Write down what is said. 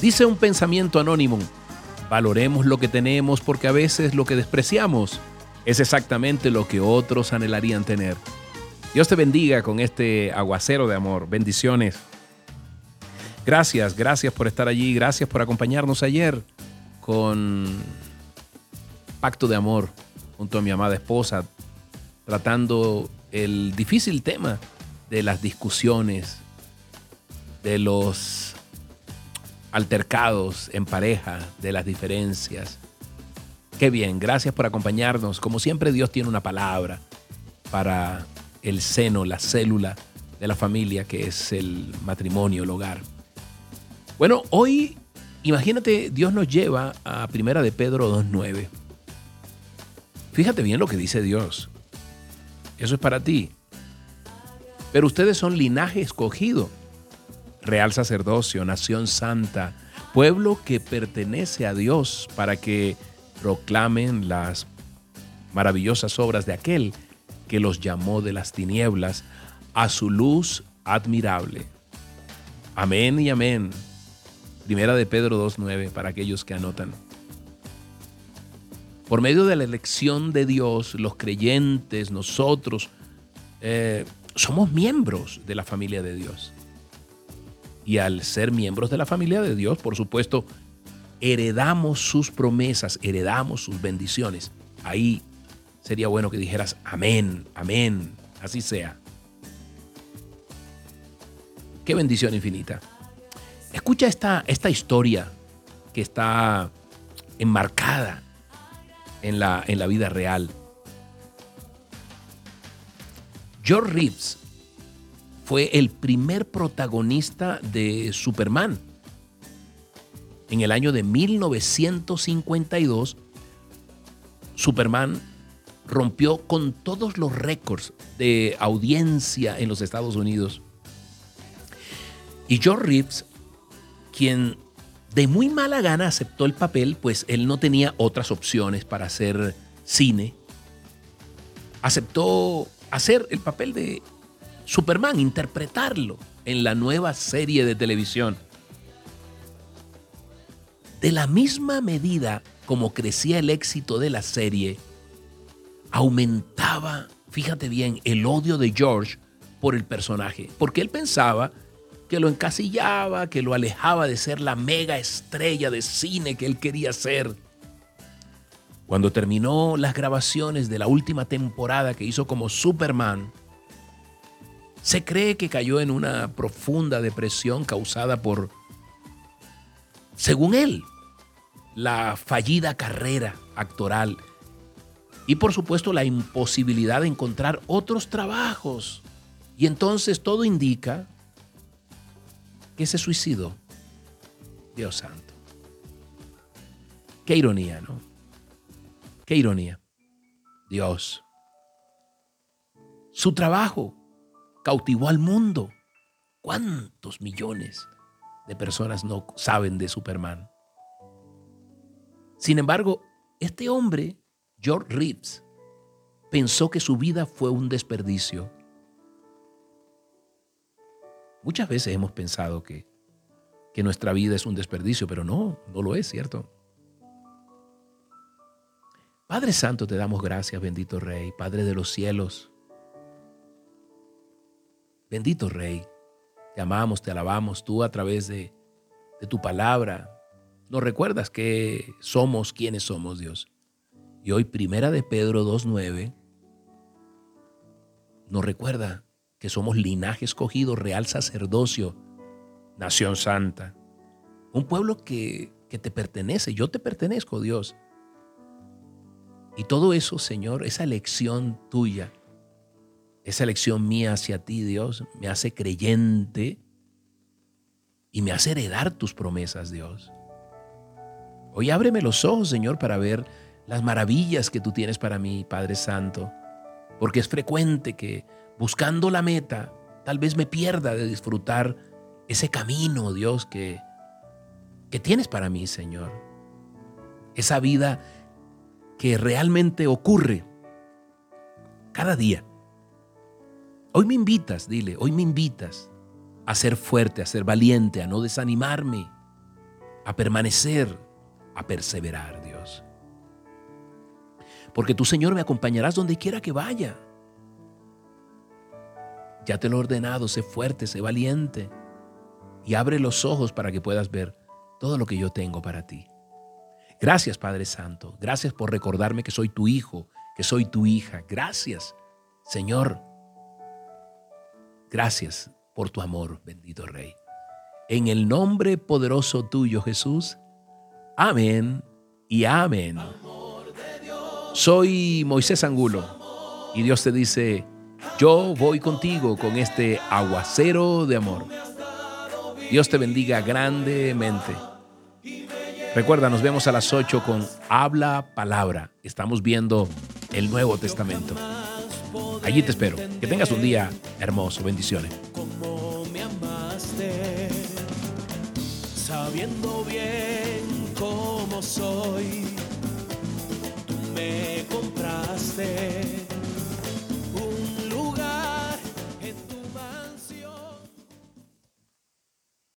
Dice un pensamiento anónimo, valoremos lo que tenemos porque a veces lo que despreciamos es exactamente lo que otros anhelarían tener. Dios te bendiga con este aguacero de amor. Bendiciones. Gracias, gracias por estar allí, gracias por acompañarnos ayer con Pacto de Amor junto a mi amada esposa, tratando el difícil tema de las discusiones, de los altercados en pareja, de las diferencias. Qué bien, gracias por acompañarnos. Como siempre Dios tiene una palabra para el seno, la célula de la familia que es el matrimonio, el hogar. Bueno, hoy imagínate, Dios nos lleva a Primera de Pedro 2.9. Fíjate bien lo que dice Dios. Eso es para ti. Pero ustedes son linaje escogido, real sacerdocio, nación santa, pueblo que pertenece a Dios para que proclamen las maravillosas obras de aquel que los llamó de las tinieblas a su luz admirable. Amén y amén. Primera de Pedro 2.9 para aquellos que anotan. Por medio de la elección de Dios, los creyentes, nosotros, eh, somos miembros de la familia de Dios. Y al ser miembros de la familia de Dios, por supuesto, heredamos sus promesas, heredamos sus bendiciones. Ahí sería bueno que dijeras, amén, amén, así sea. Qué bendición infinita. Escucha esta, esta historia que está enmarcada en la, en la vida real. George Reeves fue el primer protagonista de Superman. En el año de 1952, Superman rompió con todos los récords de audiencia en los Estados Unidos. Y George Reeves, quien de muy mala gana aceptó el papel, pues él no tenía otras opciones para hacer cine, aceptó hacer el papel de Superman, interpretarlo en la nueva serie de televisión. De la misma medida como crecía el éxito de la serie, aumentaba, fíjate bien, el odio de George por el personaje, porque él pensaba que lo encasillaba, que lo alejaba de ser la mega estrella de cine que él quería ser. Cuando terminó las grabaciones de la última temporada que hizo como Superman, se cree que cayó en una profunda depresión causada por, según él, la fallida carrera actoral y por supuesto la imposibilidad de encontrar otros trabajos. Y entonces todo indica que se suicidó. Dios santo. Qué ironía, ¿no? Qué ironía. Dios. Su trabajo cautivó al mundo. ¿Cuántos millones de personas no saben de Superman? Sin embargo, este hombre, George Reeves, pensó que su vida fue un desperdicio. Muchas veces hemos pensado que, que nuestra vida es un desperdicio, pero no, no lo es, ¿cierto? Padre Santo, te damos gracias, bendito Rey, Padre de los cielos. Bendito Rey, te amamos, te alabamos, tú a través de, de tu palabra nos recuerdas que somos quienes somos, Dios. Y hoy, primera de Pedro 2.9, nos recuerda que somos linaje escogido, real sacerdocio, nación santa, un pueblo que, que te pertenece, yo te pertenezco, Dios. Y todo eso, Señor, esa elección tuya, esa elección mía hacia ti, Dios, me hace creyente y me hace heredar tus promesas, Dios. Hoy ábreme los ojos, Señor, para ver las maravillas que tú tienes para mí, Padre Santo, porque es frecuente que buscando la meta, tal vez me pierda de disfrutar ese camino, Dios, que, que tienes para mí, Señor. Esa vida que realmente ocurre cada día. Hoy me invitas, dile, hoy me invitas a ser fuerte, a ser valiente, a no desanimarme, a permanecer, a perseverar, Dios. Porque tú, Señor, me acompañarás donde quiera que vaya. Ya te lo he ordenado, sé fuerte, sé valiente y abre los ojos para que puedas ver todo lo que yo tengo para ti. Gracias, Padre Santo. Gracias por recordarme que soy tu hijo, que soy tu hija. Gracias, Señor. Gracias por tu amor, bendito Rey. En el nombre poderoso tuyo, Jesús. Amén y amén. Soy Moisés Angulo y Dios te dice, yo voy contigo con este aguacero de amor. Dios te bendiga grandemente. Recuerda, nos vemos a las 8 con Habla Palabra. Estamos viendo el Nuevo Testamento. Allí te espero. Que tengas un día hermoso. Bendiciones. sabiendo bien cómo soy, tú me compraste